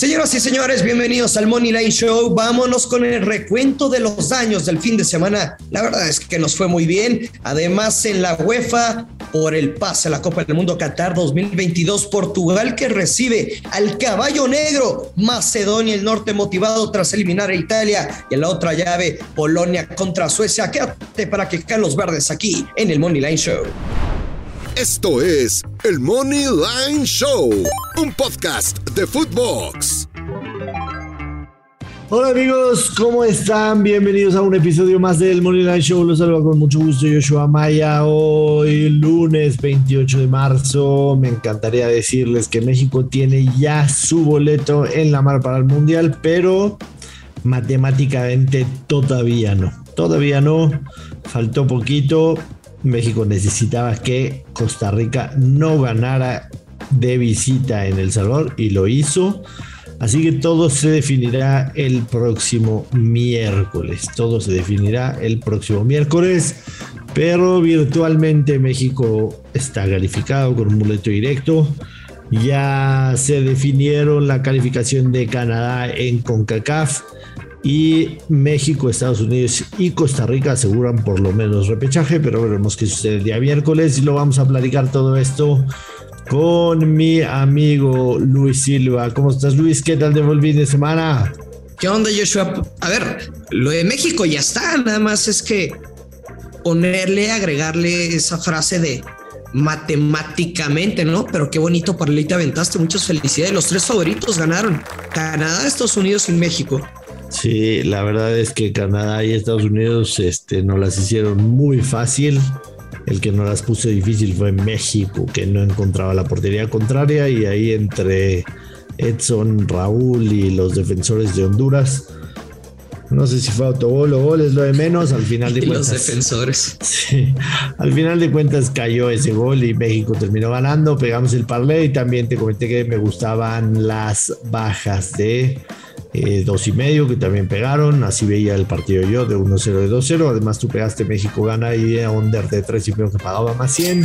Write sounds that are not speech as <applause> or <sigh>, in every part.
Señoras y señores, bienvenidos al Money Line Show. Vámonos con el recuento de los daños del fin de semana. La verdad es que nos fue muy bien. Además, en la UEFA, por el pase a la Copa del Mundo Qatar 2022, Portugal que recibe al caballo negro, Macedonia el Norte motivado tras eliminar a Italia y en la otra llave, Polonia contra Suecia. Quédate para que caen los verdes aquí en el Money Line Show. Esto es el Money Line Show, un podcast de Footbox. Hola amigos, ¿cómo están? Bienvenidos a un episodio más del Money Line Show. Los saludo con mucho gusto Joshua Maya. Hoy lunes 28 de marzo. Me encantaría decirles que México tiene ya su boleto en la mar para el Mundial, pero matemáticamente todavía no. Todavía no. Faltó poquito México necesitaba que Costa Rica no ganara de visita en El Salvador y lo hizo. Así que todo se definirá el próximo miércoles. Todo se definirá el próximo miércoles. Pero virtualmente México está calificado con un boleto directo. Ya se definieron la calificación de Canadá en CONCACAF y México, Estados Unidos y Costa Rica aseguran por lo menos repechaje, pero veremos qué sucede el día miércoles y lo vamos a platicar todo esto con mi amigo Luis Silva. ¿Cómo estás Luis? ¿Qué tal de el de semana? ¿Qué onda Joshua? A ver, lo de México ya está, nada más es que ponerle, agregarle esa frase de matemáticamente, ¿no? Pero qué bonito para te aventaste, muchas felicidades. Los tres favoritos ganaron, Canadá, Estados Unidos y México. Sí, la verdad es que Canadá y Estados Unidos este, nos las hicieron muy fácil. El que nos las puso difícil fue México, que no encontraba la portería contraria y ahí entre Edson, Raúl y los defensores de Honduras. No sé si fue autogol o gol, es lo de menos. Al final <laughs> de cuentas. Los defensores. Sí, al final de cuentas cayó ese gol y México terminó ganando. Pegamos el parlay y también te comenté que me gustaban las bajas de eh, dos y medio que también pegaron. Así veía el partido yo de 1-0 de 2-0. Además, tú pegaste México gana y a under de 3 y medio que pagaba más 100.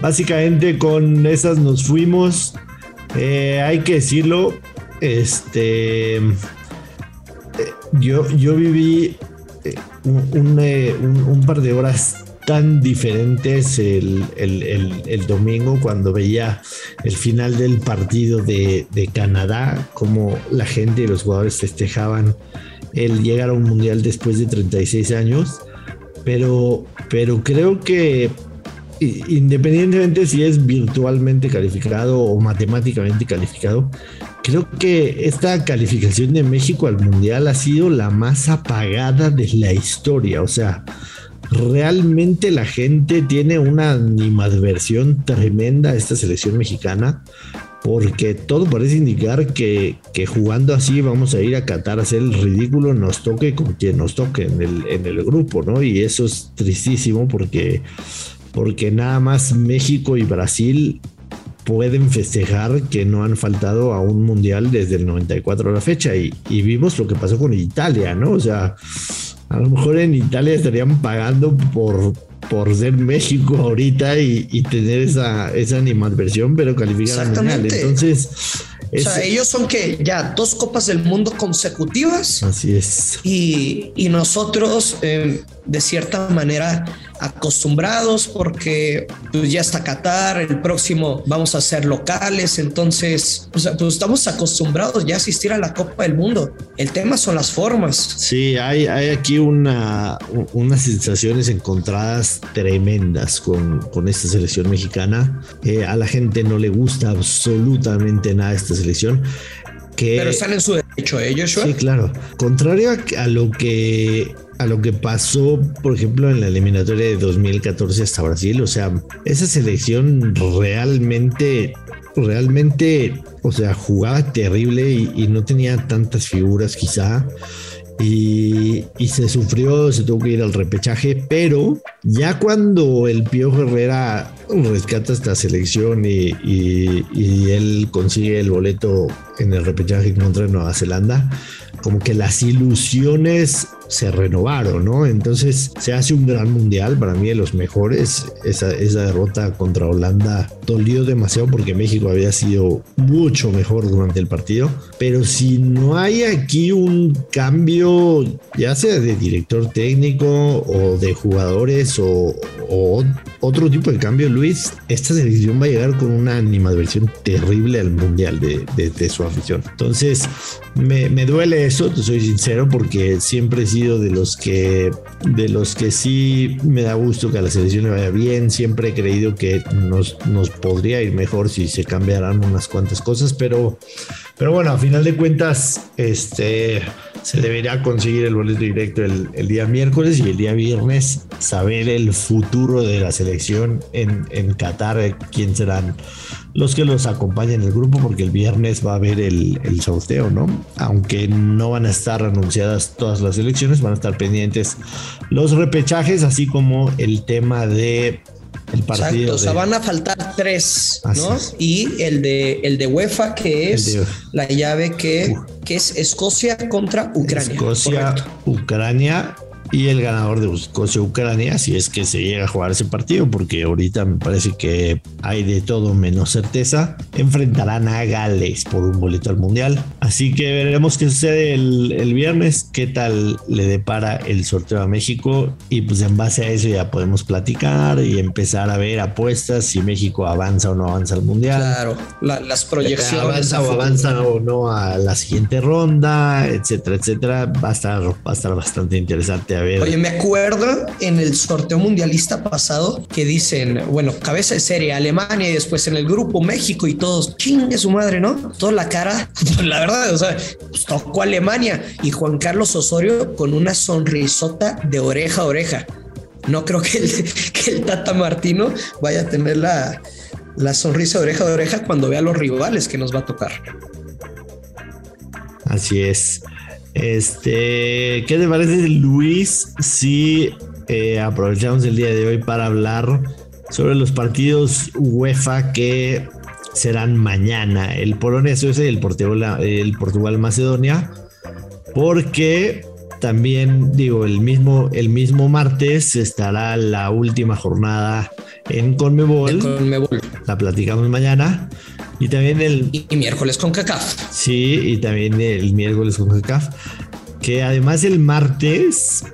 Básicamente, con esas nos fuimos. Eh, hay que decirlo. Este. Eh, yo, yo viví un, un par de horas tan diferentes el, domingo cuando veía el final del partido de, Canadá, como la gente y los jugadores festejaban el llegar a un mundial después de 36 años. Pero, pero creo que independientemente si es virtualmente calificado o matemáticamente calificado, creo que esta calificación de México al mundial ha sido la más apagada de la historia. O sea, realmente la gente tiene una animadversión tremenda a esta selección mexicana porque todo parece indicar que, jugando así vamos a ir a Qatar a hacer el ridículo, nos toque con quien nos toque en el, en el grupo, ¿no? Y eso es tristísimo porque, porque nada más México y Brasil pueden festejar que no han faltado a un mundial desde el 94 a la fecha y, y vimos lo que pasó con Italia, ¿no? O sea, a lo mejor en Italia estarían pagando por, por ser México ahorita y, tener esa, esa animadversión, pero calificar al mundial. Entonces. o sea, ellos son que ya dos copas del mundo consecutivas. Así es. Y, nosotros, eh, de cierta manera, acostumbrados porque pues ya está Qatar, el próximo vamos a ser locales, entonces pues, estamos acostumbrados ya a asistir a la Copa del Mundo. El tema son las formas. Sí, hay, hay aquí una, unas sensaciones encontradas tremendas con, con esta selección mexicana. Eh, a la gente no le gusta absolutamente nada esta selección. Que, Pero están en su derecho ellos, Sí, claro. Contrario a lo que a lo que pasó, por ejemplo, en la eliminatoria de 2014 hasta Brasil. O sea, esa selección realmente, realmente, o sea, jugaba terrible y, no tenía tantas figuras quizá. Y, y, se sufrió, se tuvo que ir al repechaje, pero Ya cuando el Piojo Herrera rescata esta selección y, y, él consigue el boleto en el repechaje contra Nueva Zelanda, como que las ilusiones se renovaron, ¿no? Entonces se hace un gran mundial, para mí de los mejores. Esa, esa derrota contra Holanda dolió demasiado porque México había sido mucho mejor durante el partido. Pero si no hay aquí un cambio, ya sea de director técnico o de jugadores o, otro tipo de cambio, Luis, esta selección va a llegar con una animadversión terrible al mundial de, su afición. Entonces, me, me duele eso, te soy sincero, porque siempre he sido de los que de los que sí me da gusto que a la selección le vaya bien. Siempre he creído que nos, nos podría ir mejor si se cambiaran unas cuantas cosas, pero, pero bueno, a final de cuentas, este se debería conseguir el boleto directo el, el, día miércoles y el día viernes saber el futuro de la selección en, en Qatar, quién serán los que los acompañen en el grupo, porque el viernes va a haber el, el, sorteo, ¿no? Aunque no van a estar anunciadas todas las elecciones, van a estar pendientes los repechajes, así como el tema de el partido. o sea, van a faltar tres, ¿no? Y el de el de UEFA, que es la llave que, que es Escocia contra Ucrania. Escocia, Ucrania y el ganador de Escocia-Ucrania, si es que se llega a jugar ese partido, porque ahorita me parece que hay de todo menos certeza, enfrentarán a Gales por un boleto al Mundial. Así que veremos qué sucede el, el viernes, qué tal le depara el sorteo a México y pues en base a eso ya podemos platicar y empezar a ver apuestas si México avanza o no avanza al Mundial. Claro, las proyecciones. Avanza o avanza o no a la siguiente ronda, etcétera, etcétera. Va a estar, va a estar bastante interesante Oye, me acuerdo en el sorteo mundialista pasado que dicen, bueno, cabeza de serie Alemania y después en el grupo México y todos, chingue su madre, ¿no? Toda la cara, <laughs> la verdad, o sea, pues tocó Alemania y Juan Carlos Osorio con una sonrisota de oreja a oreja. No creo que el, <laughs> Tata Martino vaya a tener la, la sonrisa de oreja a oreja cuando vea los rivales que nos va a tocar. Así es. Este, ¿qué te parece, Luis? Si eh, aprovechamos el día de hoy para hablar sobre los partidos UEFA que serán mañana, el Polonia-Suecia y el Portugal, el Portugal-Macedonia, porque también digo, el mismo, el mismo martes estará la última jornada en Conmebol. Conmebol. La platicamos mañana. Y también el... Y, miércoles con CACAF. Sí, y también el miércoles con CACAF. Que además el martes,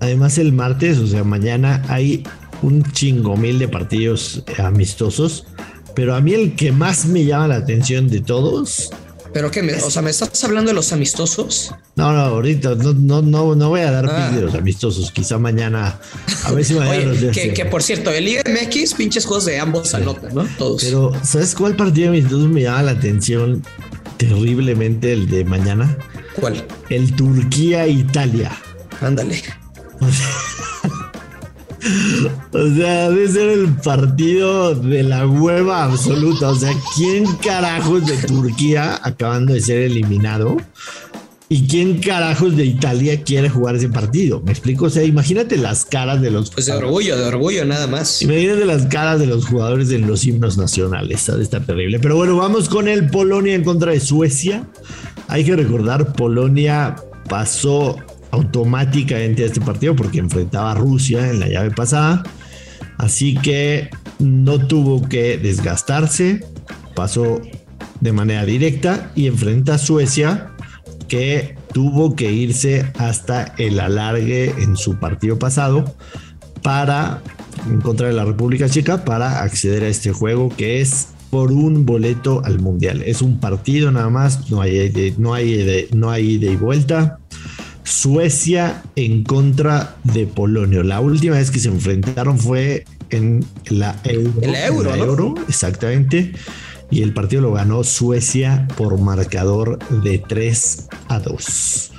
además el martes, o sea, mañana hay un chingo mil de partidos amistosos. Pero a mí el que más me llama la atención de todos ¿Pero qué? Me, o sea, ¿me estás hablando de los amistosos? No, no, ahorita no, no, no, no voy a dar ah. de los amistosos. Quizá mañana, a ver si mañana Oye, que, que, por cierto, el IMX, pinches juegos de ambos anotan, ¿no? Todos. Pero, ¿sabes cuál partido de amistosos me llama la atención terriblemente el de mañana? ¿Cuál? El Turquía-Italia. Ándale. O sea, debe ser el partido de la hueva absoluta. O sea, ¿quién carajos de Turquía acabando de ser eliminado? ¿Y quién carajos de Italia quiere jugar ese partido? ¿Me explico? O sea, imagínate las caras de los... Pues de orgullo, de orgullo nada más. Imagínate las caras de los jugadores en los himnos nacionales. Está terrible. Pero bueno, vamos con el Polonia en contra de Suecia. Hay que recordar, Polonia pasó automáticamente a este partido porque enfrentaba a Rusia en la llave pasada. Así que no tuvo que desgastarse, pasó de manera directa y enfrenta a Suecia que tuvo que irse hasta el alargue en su partido pasado para en contra de la República Checa para acceder a este juego que es por un boleto al mundial. Es un partido nada más, no hay, no hay, no hay ida y vuelta. Suecia en contra de Polonia. La última vez que se enfrentaron fue en la Euro. euro, exactamente. Y el partido lo ganó Suecia por marcador de 3 a 2.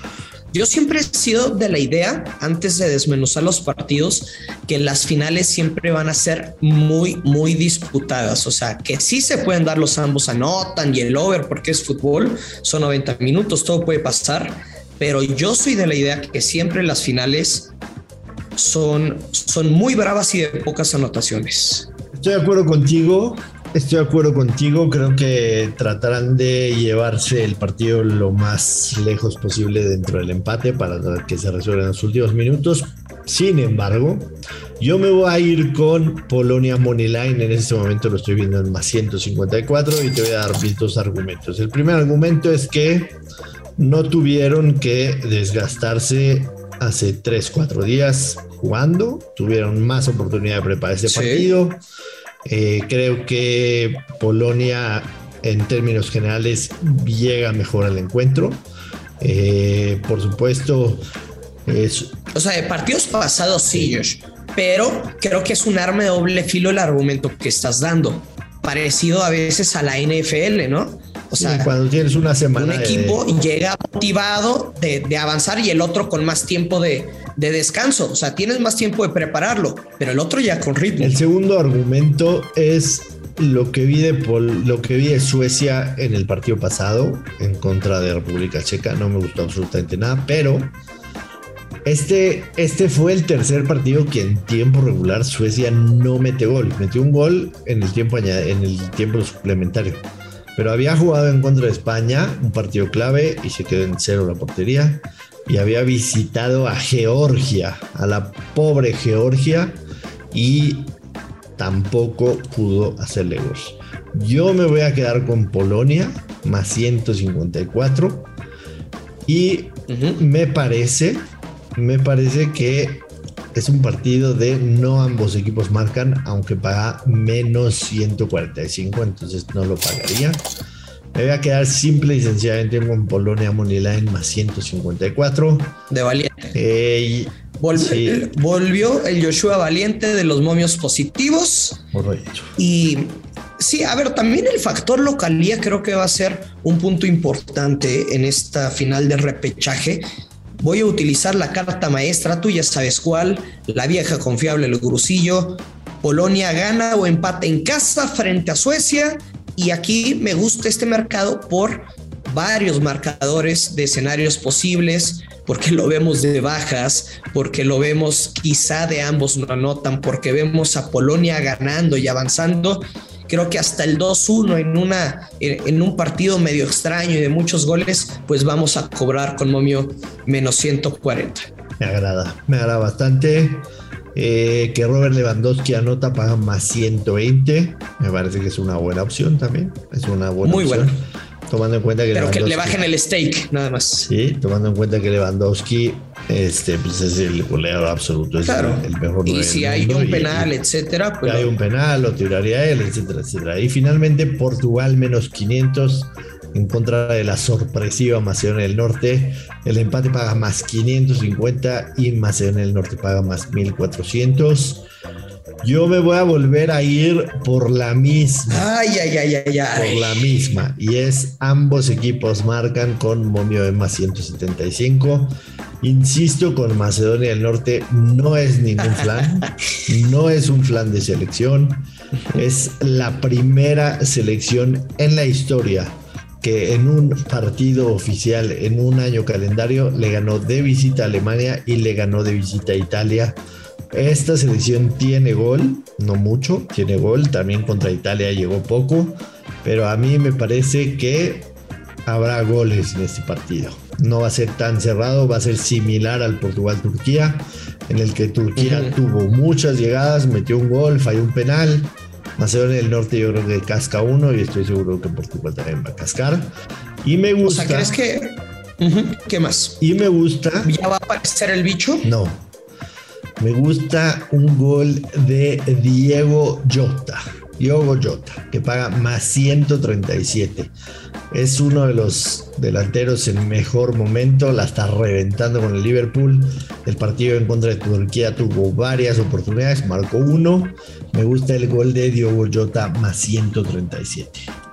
Yo siempre he sido de la idea, antes de desmenuzar los partidos, que las finales siempre van a ser muy, muy disputadas. O sea, que sí se pueden dar los ambos anotan y el over porque es fútbol, son 90 minutos, todo puede pasar pero yo soy de la idea que siempre las finales son, son muy bravas y de pocas anotaciones. Estoy de acuerdo contigo. Estoy de acuerdo contigo. Creo que tratarán de llevarse el partido lo más lejos posible dentro del empate para que se resuelva en los últimos minutos. Sin embargo, yo me voy a ir con Polonia Moneyline. En este momento lo estoy viendo en más 154 y te voy a dar dos argumentos. El primer argumento es que no tuvieron que desgastarse hace 3, 4 días jugando. Tuvieron más oportunidad de preparar este partido. Eh, creo que Polonia, en términos generales, llega mejor al encuentro. Eh, por supuesto, es... O sea, de partidos pasados sí, Josh, pero creo que es un arma de doble filo el argumento que estás dando. Parecido a veces a la NFL, ¿no? O sea, cuando tienes una semana. Un equipo llega motivado de, avanzar y el otro con más tiempo de, descanso. O sea, tienes más tiempo de prepararlo, pero el otro ya con ritmo. El segundo argumento es lo que vi de lo que vi de Suecia en el partido pasado en contra de República Checa. No me gustó absolutamente nada, pero este, este fue el tercer partido que en tiempo regular Suecia no mete gol. Metió un gol en el tiempo, en el tiempo suplementario. Pero había jugado en contra de España, un partido clave, y se quedó en cero la portería. Y había visitado a Georgia, a la pobre Georgia, y tampoco pudo hacerle gol. Yo me voy a quedar con Polonia, más 154. Y me parece me parece que es un partido de no ambos equipos marcan, aunque paga menos 145, entonces no lo pagaría. Me voy a quedar simple y sencillamente con Polonia Moneyline más 154. De valiente. Eh, volvió el Joshua Valiente de los momios positivos. Correcto. Y sí, a ver, también el factor localía creo que va a ser un punto importante en esta final de repechaje voy a utilizar la carta maestra, tú ya sabes cuál, la vieja confiable, el grusillo. Polonia gana o empate en casa frente a Suecia y aquí me gusta este mercado por varios marcadores de escenarios posibles, porque lo vemos de bajas, porque lo vemos quizá de ambos no anotan, porque vemos a Polonia ganando y avanzando creo que hasta el 2-1 en, una, en un partido medio extraño y de muchos goles, pues vamos a cobrar con momio menos 140. Me agrada, me agrada bastante. Eh, que Robert Lewandowski anota paga más 120. Me parece que es una buena opción también. Es una buena Muy buena. Tomando en cuenta que. Pero que le bajen el stake, nada más. Sí, tomando en cuenta que Lewandowski este, pues es el goleador absoluto, es el mejor. Y si hay un penal, etcétera. Pues hay un penal, lo tiraría él, etcétera, etcétera. Y finalmente Portugal menos 500 en contra de la sorpresiva Macedonia del Norte. El empate paga más 550 y Macedonia del Norte paga más 1400. Yo me voy a volver a ir por la misma. Ay, ay, ay, ay, ay. Por la misma. Y es ambos equipos marcan con momio de más 175. Insisto, con Macedonia del Norte no es ningún flan. <laughs> no es un flan de selección. Es la primera selección en la historia que en un partido oficial, en un año calendario, le ganó de visita a Alemania y le ganó de visita a Italia. Esta selección tiene gol, no mucho, tiene gol, también contra Italia llegó poco, pero a mí me parece que habrá goles en este partido. No va a ser tan cerrado, va a ser similar al Portugal-Turquía, en el que Turquía tuvo muchas llegadas, metió un gol, falló un penal. Macedonia del Norte yo creo que casca uno y estoy seguro que Portugal también va a cascar. Y me gusta... O sea, ¿crees que... ¿Qué más? Y me gusta... ¿Ya va a aparecer el bicho? No, me gusta un gol de Diego Jota. Diego Jota, que paga más 137. Es uno de los delanteros en mejor momento, la está reventando con el Liverpool. El partido en contra de Turquía tuvo varias oportunidades, marcó uno. Me gusta el gol de Diego Jota más 137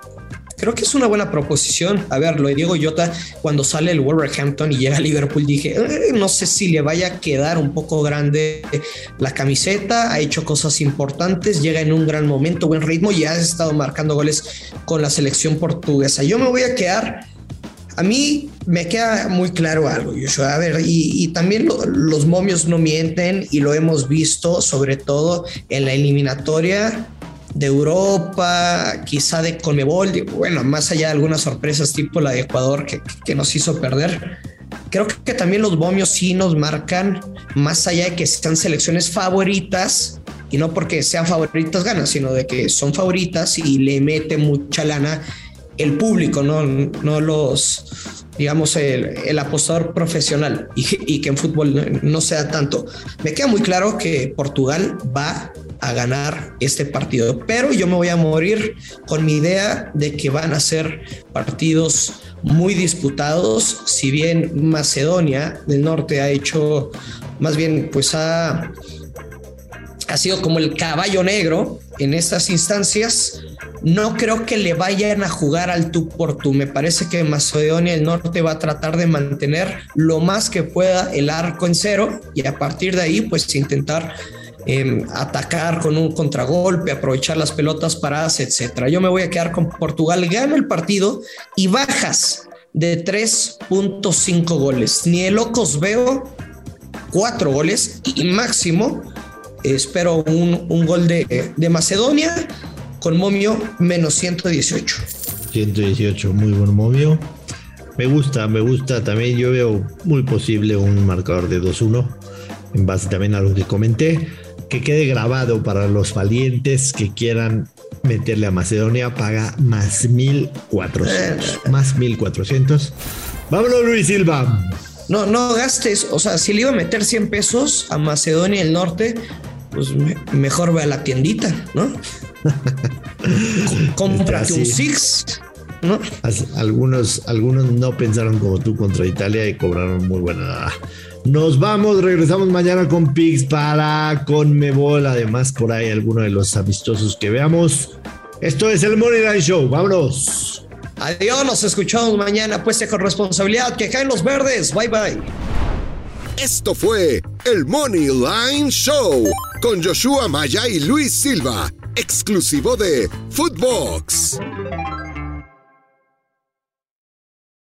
creo que es una buena proposición. A ver, lo de Diego Jota, cuando sale el Wolverhampton y llega a Liverpool, dije, eh, no sé si le vaya a quedar un poco grande la camiseta. Ha hecho cosas importantes, llega en un gran momento, buen ritmo y ha estado marcando goles con la selección portuguesa. Yo me voy a quedar. A mí me queda muy claro algo, Joshua. A ver, y, también los momios no mienten y lo hemos visto, sobre todo en la eliminatoria de Europa, quizá de Conmebol, bueno, más allá de algunas sorpresas tipo la de Ecuador que, que nos hizo perder. Creo que también los momios sí nos marcan, más allá de que sean selecciones favoritas, y no porque sean favoritas ganan, sino de que son favoritas y le mete mucha lana el público, no, no los, digamos, el, apostador profesional y, que en fútbol no, sea tanto. Me queda muy claro que Portugal va a ganar este partido, pero yo me voy a morir con mi idea de que van a ser partidos muy disputados, si bien Macedonia del Norte ha hecho, más bien, pues ha, ha sido como el caballo negro en estas instancias no creo que le vayan a jugar al tú por tú. Me parece que Macedonia del Norte va a tratar de mantener lo más que pueda el arco en cero y a partir de ahí pues intentar em, atacar con un contragolpe, aprovechar las pelotas paradas, etcétera. Yo me voy a quedar con Portugal, gano el partido y bajas de 3.5 goles. Ni el locos veo cuatro goles y máximo espero un, gol de, de Macedonia con momio menos 118. 118, muy buen momio. Me gusta, me gusta también. Yo veo muy posible un marcador de 2-1, en base también a lo que comenté. Que quede grabado para los valientes que quieran meterle a Macedonia, paga más 1400. más 1400. Vámonos, Luis Silva. No, no gastes, o sea, si le iba a meter 100 pesos a Macedonia del Norte, pues mejor ve a la tiendita, ¿no? <laughs> Cómprate un Six. ¿No? Algunos, algunos no pensaron como tú contra Italia y cobraron muy buena. Nos vamos, regresamos mañana con Pix para Conmebol. Además, por ahí alguno de los amistosos que veamos. Esto es el Money Line Show. Vámonos. Adiós, nos escuchamos mañana. Pues con responsabilidad que caen los verdes. Bye bye. Esto fue el Money Line Show con Joshua Maya y Luis Silva exclusivo de Footbox.